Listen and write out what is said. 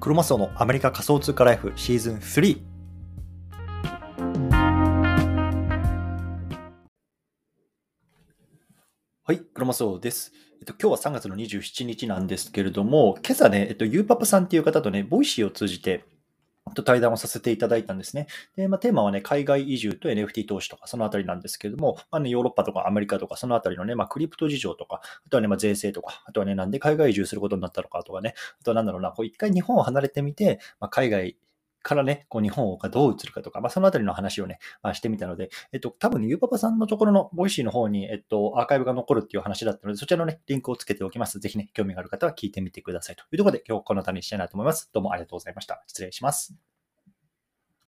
クロマスオのアメリカ仮想通貨ライフシーズン3。はい、クロマスオです。えっと、今日は3月の27日なんですけれども、今朝ね、えっと、ゆうパパさんっていう方とね、 Voicy を通じて、と対談をさせていただいたんですね。で、まあ、テーマはね、海外移住と NFT 投資とか、そのあたりなんですけれども、まあね、ヨーロッパとかアメリカとか、そのあたりのね、まあ、クリプト事情とか、あとはね、まあ、税制とか、あとはね、なんで海外移住することになったのかとかね、あとはなんだろうな、こう一回日本を離れてみて、まあ、海外からね、こう日本がどう映るかとか、まあ、そのあたりの話をね、まあ、してみたので、えっと、多分ね、ゆうパパさんのところの Voicy の方に、えっと、アーカイブが残るっていう話だったので、そちらのね、リンクをつけておきます。ぜひね、興味がある方は聞いてみてくださいというところで、今日この辺りにしたいなと思います。どうもありがとうございました。失礼します。